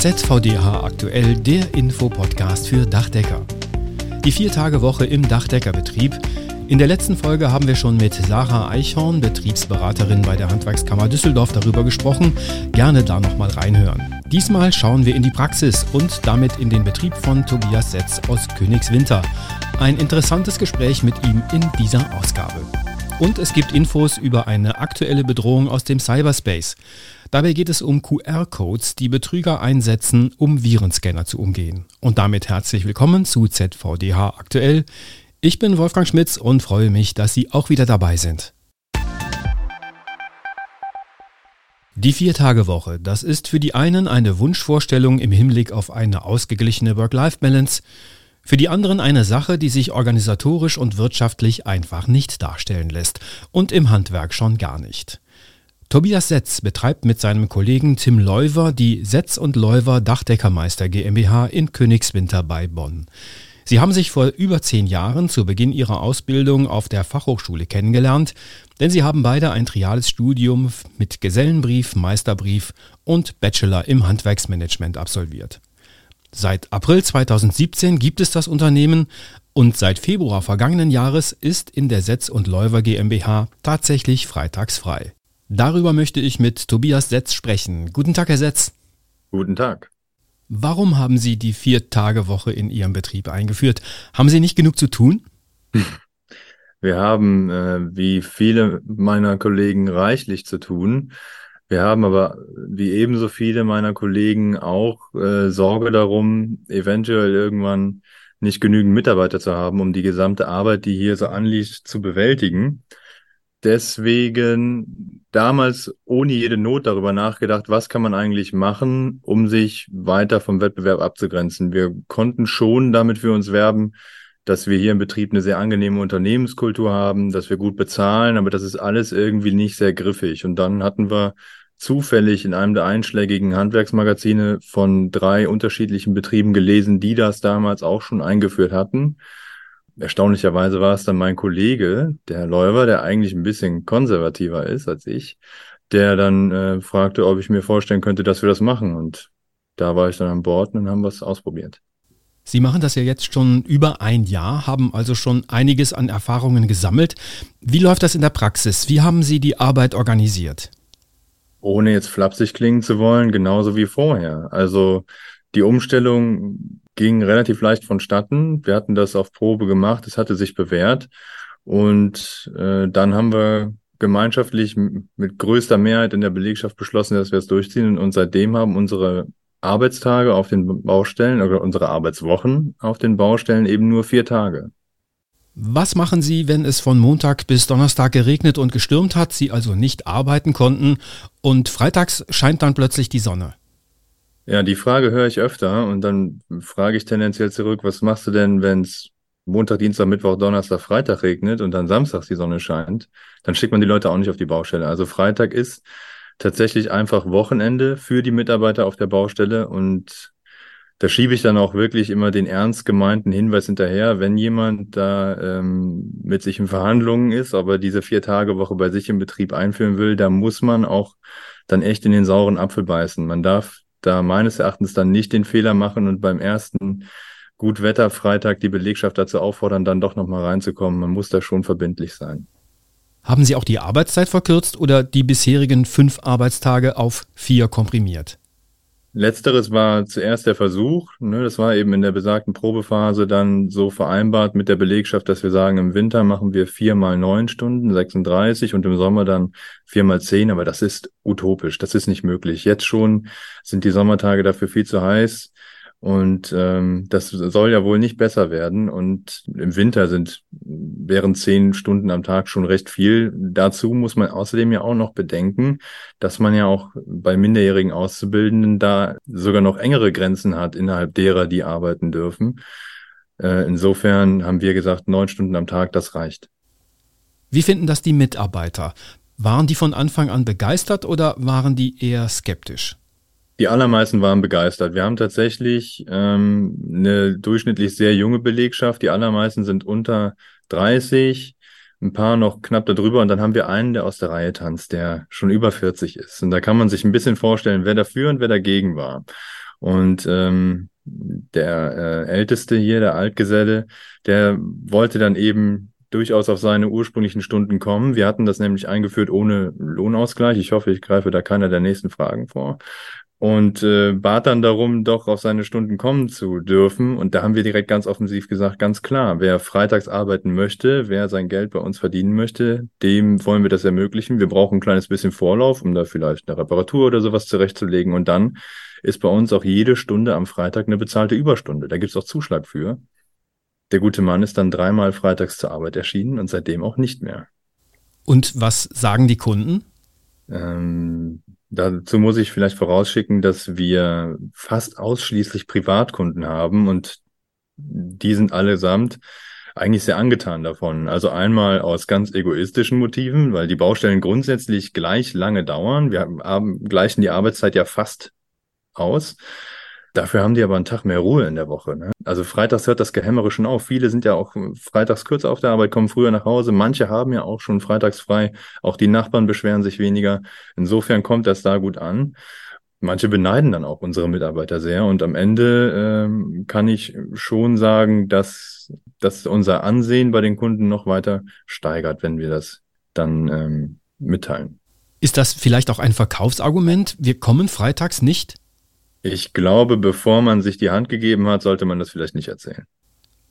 ZVDH aktuell, der Infopodcast für Dachdecker. Die Vier-Tage-Woche im Dachdeckerbetrieb. In der letzten Folge haben wir schon mit Sarah Eichhorn, Betriebsberaterin bei der Handwerkskammer Düsseldorf, darüber gesprochen. Gerne da nochmal reinhören. Diesmal schauen wir in die Praxis und damit in den Betrieb von Tobias Setz aus Königswinter. Ein interessantes Gespräch mit ihm in dieser Ausgabe. Und es gibt Infos über eine aktuelle Bedrohung aus dem Cyberspace. Dabei geht es um QR-Codes, die Betrüger einsetzen, um Virenscanner zu umgehen. Und damit herzlich willkommen zu ZVDH aktuell. Ich bin Wolfgang Schmitz und freue mich, dass Sie auch wieder dabei sind. Die Viertagewoche, das ist für die einen eine Wunschvorstellung im Hinblick auf eine ausgeglichene Work-Life-Balance. Für die anderen eine Sache, die sich organisatorisch und wirtschaftlich einfach nicht darstellen lässt und im Handwerk schon gar nicht. Tobias Setz betreibt mit seinem Kollegen Tim Leuwer die Setz und Leuwer Dachdeckermeister GmbH in Königswinter bei Bonn. Sie haben sich vor über zehn Jahren zu Beginn ihrer Ausbildung auf der Fachhochschule kennengelernt, denn sie haben beide ein triales Studium mit Gesellenbrief, Meisterbrief und Bachelor im Handwerksmanagement absolviert. Seit April 2017 gibt es das Unternehmen und seit Februar vergangenen Jahres ist in der Setz und Läufer GmbH tatsächlich freitagsfrei. Darüber möchte ich mit Tobias Setz sprechen. Guten Tag, Herr Setz. Guten Tag. Warum haben Sie die Vier-Tage-Woche in Ihrem Betrieb eingeführt? Haben Sie nicht genug zu tun? Wir haben, äh, wie viele meiner Kollegen, reichlich zu tun. Wir haben aber, wie ebenso viele meiner Kollegen, auch äh, Sorge darum, eventuell irgendwann nicht genügend Mitarbeiter zu haben, um die gesamte Arbeit, die hier so anliegt, zu bewältigen. Deswegen damals ohne jede Not darüber nachgedacht, was kann man eigentlich machen, um sich weiter vom Wettbewerb abzugrenzen. Wir konnten schon damit für uns werben, dass wir hier im Betrieb eine sehr angenehme Unternehmenskultur haben, dass wir gut bezahlen, aber das ist alles irgendwie nicht sehr griffig. Und dann hatten wir zufällig in einem der einschlägigen Handwerksmagazine von drei unterschiedlichen Betrieben gelesen, die das damals auch schon eingeführt hatten. Erstaunlicherweise war es dann mein Kollege, der Herr Leuwer, der eigentlich ein bisschen konservativer ist als ich, der dann äh, fragte, ob ich mir vorstellen könnte, dass wir das machen. Und da war ich dann an Bord und dann haben wir es ausprobiert. Sie machen das ja jetzt schon über ein Jahr, haben also schon einiges an Erfahrungen gesammelt. Wie läuft das in der Praxis? Wie haben Sie die Arbeit organisiert? ohne jetzt flapsig klingen zu wollen, genauso wie vorher. Also die Umstellung ging relativ leicht vonstatten. Wir hatten das auf Probe gemacht, es hatte sich bewährt. Und äh, dann haben wir gemeinschaftlich mit größter Mehrheit in der Belegschaft beschlossen, dass wir es durchziehen. Und seitdem haben unsere Arbeitstage auf den Baustellen oder unsere Arbeitswochen auf den Baustellen eben nur vier Tage. Was machen Sie, wenn es von Montag bis Donnerstag geregnet und gestürmt hat, Sie also nicht arbeiten konnten und freitags scheint dann plötzlich die Sonne? Ja, die Frage höre ich öfter und dann frage ich tendenziell zurück, was machst du denn, wenn es Montag, Dienstag, Mittwoch, Donnerstag, Freitag regnet und dann Samstags die Sonne scheint? Dann schickt man die Leute auch nicht auf die Baustelle. Also Freitag ist tatsächlich einfach Wochenende für die Mitarbeiter auf der Baustelle und da schiebe ich dann auch wirklich immer den ernst gemeinten Hinweis hinterher, wenn jemand da ähm, mit sich in Verhandlungen ist, aber diese Vier-Tage-Woche bei sich im Betrieb einführen will, da muss man auch dann echt in den sauren Apfel beißen. Man darf da meines Erachtens dann nicht den Fehler machen und beim ersten Gutwetter-Freitag die Belegschaft dazu auffordern, dann doch nochmal reinzukommen. Man muss da schon verbindlich sein. Haben Sie auch die Arbeitszeit verkürzt oder die bisherigen fünf Arbeitstage auf vier komprimiert? Letzteres war zuerst der Versuch. Ne, das war eben in der besagten Probephase dann so vereinbart mit der Belegschaft, dass wir sagen, im Winter machen wir vier mal neun Stunden, 36 und im Sommer dann vier mal zehn. Aber das ist utopisch. Das ist nicht möglich. Jetzt schon sind die Sommertage dafür viel zu heiß. Und ähm, das soll ja wohl nicht besser werden. Und im Winter sind wären zehn Stunden am Tag schon recht viel. Dazu muss man außerdem ja auch noch bedenken, dass man ja auch bei minderjährigen Auszubildenden da sogar noch engere Grenzen hat, innerhalb derer die arbeiten dürfen. Äh, insofern haben wir gesagt, neun Stunden am Tag, das reicht. Wie finden das die Mitarbeiter? Waren die von Anfang an begeistert oder waren die eher skeptisch? Die allermeisten waren begeistert. Wir haben tatsächlich ähm, eine durchschnittlich sehr junge Belegschaft. Die allermeisten sind unter 30, ein paar noch knapp darüber und dann haben wir einen, der aus der Reihe tanzt, der schon über 40 ist. Und da kann man sich ein bisschen vorstellen, wer dafür und wer dagegen war. Und ähm, der äh, Älteste hier, der Altgeselle, der wollte dann eben durchaus auf seine ursprünglichen Stunden kommen. Wir hatten das nämlich eingeführt ohne Lohnausgleich. Ich hoffe, ich greife da keiner der nächsten Fragen vor. Und äh, bat dann darum, doch auf seine Stunden kommen zu dürfen. Und da haben wir direkt ganz offensiv gesagt, ganz klar, wer freitags arbeiten möchte, wer sein Geld bei uns verdienen möchte, dem wollen wir das ermöglichen. Wir brauchen ein kleines bisschen Vorlauf, um da vielleicht eine Reparatur oder sowas zurechtzulegen. Und dann ist bei uns auch jede Stunde am Freitag eine bezahlte Überstunde. Da gibt's auch Zuschlag für. Der gute Mann ist dann dreimal freitags zur Arbeit erschienen und seitdem auch nicht mehr. Und was sagen die Kunden? Ähm, dazu muss ich vielleicht vorausschicken, dass wir fast ausschließlich Privatkunden haben und die sind allesamt eigentlich sehr angetan davon. Also einmal aus ganz egoistischen Motiven, weil die Baustellen grundsätzlich gleich lange dauern. Wir haben, gleichen die Arbeitszeit ja fast aus. Dafür haben die aber einen Tag mehr Ruhe in der Woche. Ne? Also freitags hört das Gehämmere schon auf. Viele sind ja auch freitags kürzer auf der Arbeit, kommen früher nach Hause. Manche haben ja auch schon freitags frei. Auch die Nachbarn beschweren sich weniger. Insofern kommt das da gut an. Manche beneiden dann auch unsere Mitarbeiter sehr. Und am Ende ähm, kann ich schon sagen, dass, dass unser Ansehen bei den Kunden noch weiter steigert, wenn wir das dann ähm, mitteilen. Ist das vielleicht auch ein Verkaufsargument? Wir kommen freitags nicht? Ich glaube, bevor man sich die Hand gegeben hat, sollte man das vielleicht nicht erzählen.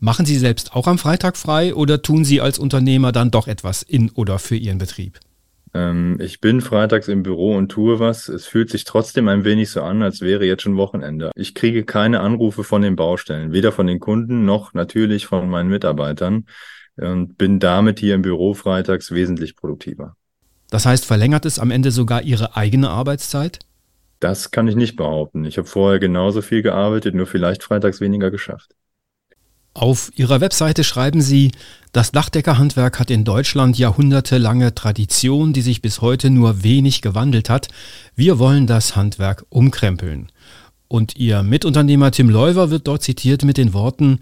Machen Sie selbst auch am Freitag frei oder tun Sie als Unternehmer dann doch etwas in oder für Ihren Betrieb? Ähm, ich bin freitags im Büro und tue was. Es fühlt sich trotzdem ein wenig so an, als wäre jetzt schon Wochenende. Ich kriege keine Anrufe von den Baustellen, weder von den Kunden noch natürlich von meinen Mitarbeitern und bin damit hier im Büro freitags wesentlich produktiver. Das heißt, verlängert es am Ende sogar Ihre eigene Arbeitszeit? Das kann ich nicht behaupten. Ich habe vorher genauso viel gearbeitet, nur vielleicht freitags weniger geschafft. Auf Ihrer Webseite schreiben Sie, das Dachdeckerhandwerk hat in Deutschland jahrhundertelange Tradition, die sich bis heute nur wenig gewandelt hat. Wir wollen das Handwerk umkrempeln. Und Ihr Mitunternehmer Tim Leuwer wird dort zitiert mit den Worten,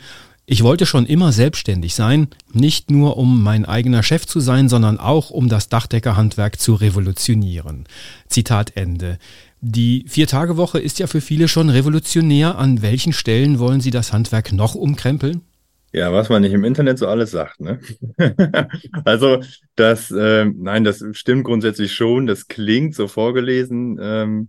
ich wollte schon immer selbstständig sein, nicht nur um mein eigener Chef zu sein, sondern auch um das Dachdeckerhandwerk zu revolutionieren. Zitat Ende. Die Vier-Tage-Woche ist ja für viele schon revolutionär. An welchen Stellen wollen Sie das Handwerk noch umkrempeln? Ja, was man nicht im Internet so alles sagt, ne? also das, äh, nein, das stimmt grundsätzlich schon. Das klingt so vorgelesen ähm,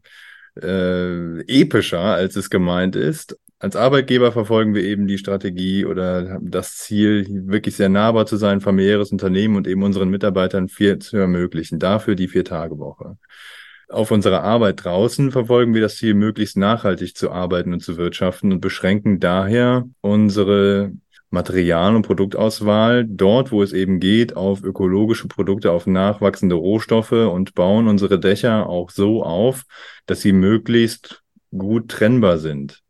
äh, epischer, als es gemeint ist. Als Arbeitgeber verfolgen wir eben die Strategie oder das Ziel, wirklich sehr nahbar zu sein, familiäres Unternehmen und eben unseren Mitarbeitern viel zu ermöglichen. Dafür die Vier-Tage-Woche auf unserer Arbeit draußen verfolgen wir das Ziel, möglichst nachhaltig zu arbeiten und zu wirtschaften und beschränken daher unsere Material- und Produktauswahl dort, wo es eben geht, auf ökologische Produkte, auf nachwachsende Rohstoffe und bauen unsere Dächer auch so auf, dass sie möglichst gut trennbar sind.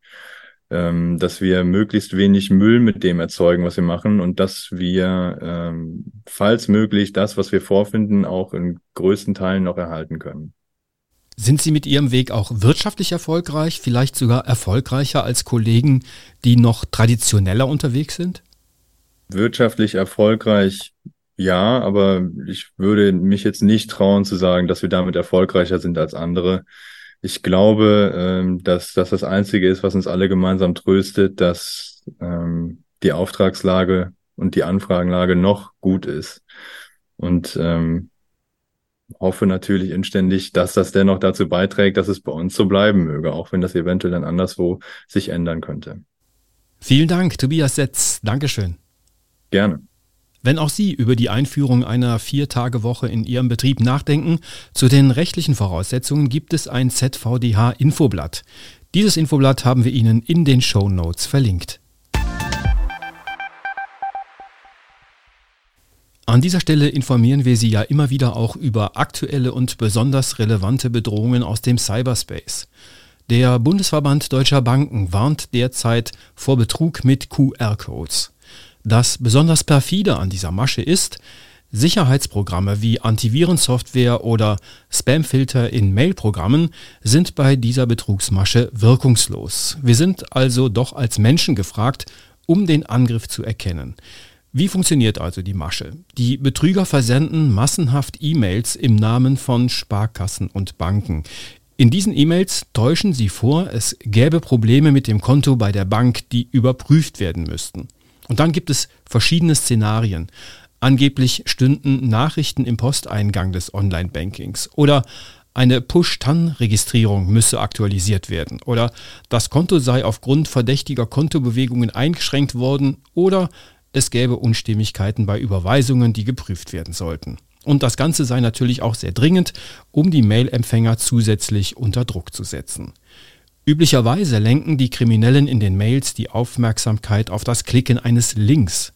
Ähm, dass wir möglichst wenig Müll mit dem erzeugen, was wir machen und dass wir, ähm, falls möglich, das, was wir vorfinden, auch in größten Teilen noch erhalten können. Sind Sie mit Ihrem Weg auch wirtschaftlich erfolgreich, vielleicht sogar erfolgreicher als Kollegen, die noch traditioneller unterwegs sind? Wirtschaftlich erfolgreich, ja, aber ich würde mich jetzt nicht trauen zu sagen, dass wir damit erfolgreicher sind als andere. Ich glaube, ähm, dass das das Einzige ist, was uns alle gemeinsam tröstet, dass ähm, die Auftragslage und die Anfragenlage noch gut ist. Und ähm, hoffe natürlich inständig, dass das dennoch dazu beiträgt, dass es bei uns so bleiben möge, auch wenn das eventuell dann anderswo sich ändern könnte. Vielen Dank, Tobias Setz. Dankeschön. Gerne. Wenn auch Sie über die Einführung einer Vier-Tage-Woche in Ihrem Betrieb nachdenken, zu den rechtlichen Voraussetzungen gibt es ein ZVDH-Infoblatt. Dieses Infoblatt haben wir Ihnen in den Show Notes verlinkt. An dieser Stelle informieren wir Sie ja immer wieder auch über aktuelle und besonders relevante Bedrohungen aus dem Cyberspace. Der Bundesverband deutscher Banken warnt derzeit vor Betrug mit QR-Codes. Das besonders perfide an dieser Masche ist, Sicherheitsprogramme wie Antivirensoftware oder Spamfilter in Mailprogrammen sind bei dieser Betrugsmasche wirkungslos. Wir sind also doch als Menschen gefragt, um den Angriff zu erkennen. Wie funktioniert also die Masche? Die Betrüger versenden massenhaft E-Mails im Namen von Sparkassen und Banken. In diesen E-Mails täuschen sie vor, es gäbe Probleme mit dem Konto bei der Bank, die überprüft werden müssten. Und dann gibt es verschiedene Szenarien. Angeblich stünden Nachrichten im Posteingang des Online-Bankings oder eine Push-TAN-Registrierung müsse aktualisiert werden oder das Konto sei aufgrund verdächtiger Kontobewegungen eingeschränkt worden oder es gäbe Unstimmigkeiten bei Überweisungen, die geprüft werden sollten. Und das Ganze sei natürlich auch sehr dringend, um die Mail-Empfänger zusätzlich unter Druck zu setzen. Üblicherweise lenken die Kriminellen in den Mails die Aufmerksamkeit auf das Klicken eines Links.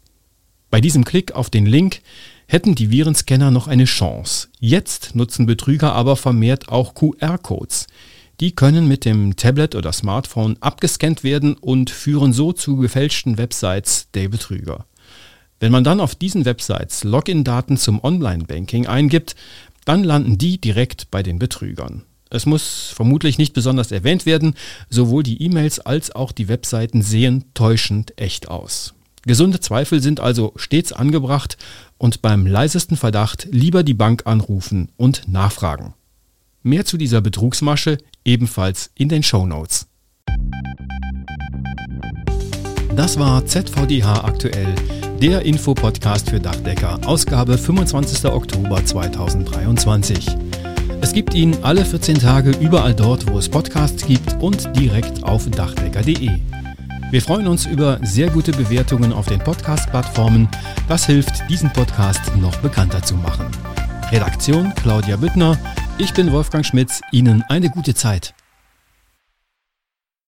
Bei diesem Klick auf den Link hätten die Virenscanner noch eine Chance. Jetzt nutzen Betrüger aber vermehrt auch QR-Codes. Die können mit dem Tablet oder Smartphone abgescannt werden und führen so zu gefälschten Websites der Betrüger. Wenn man dann auf diesen Websites Login-Daten zum Online-Banking eingibt, dann landen die direkt bei den Betrügern. Es muss vermutlich nicht besonders erwähnt werden, sowohl die E-Mails als auch die Webseiten sehen täuschend echt aus. Gesunde Zweifel sind also stets angebracht und beim leisesten Verdacht lieber die Bank anrufen und nachfragen. Mehr zu dieser Betrugsmasche ebenfalls in den Show Notes. Das war ZVDH aktuell, der Infopodcast für Dachdecker, Ausgabe 25. Oktober 2023. Es gibt ihn alle 14 Tage überall dort, wo es Podcasts gibt und direkt auf dachdecker.de. Wir freuen uns über sehr gute Bewertungen auf den Podcast-Plattformen. Das hilft, diesen Podcast noch bekannter zu machen. Redaktion Claudia Büttner. Ich bin Wolfgang Schmitz. Ihnen eine gute Zeit.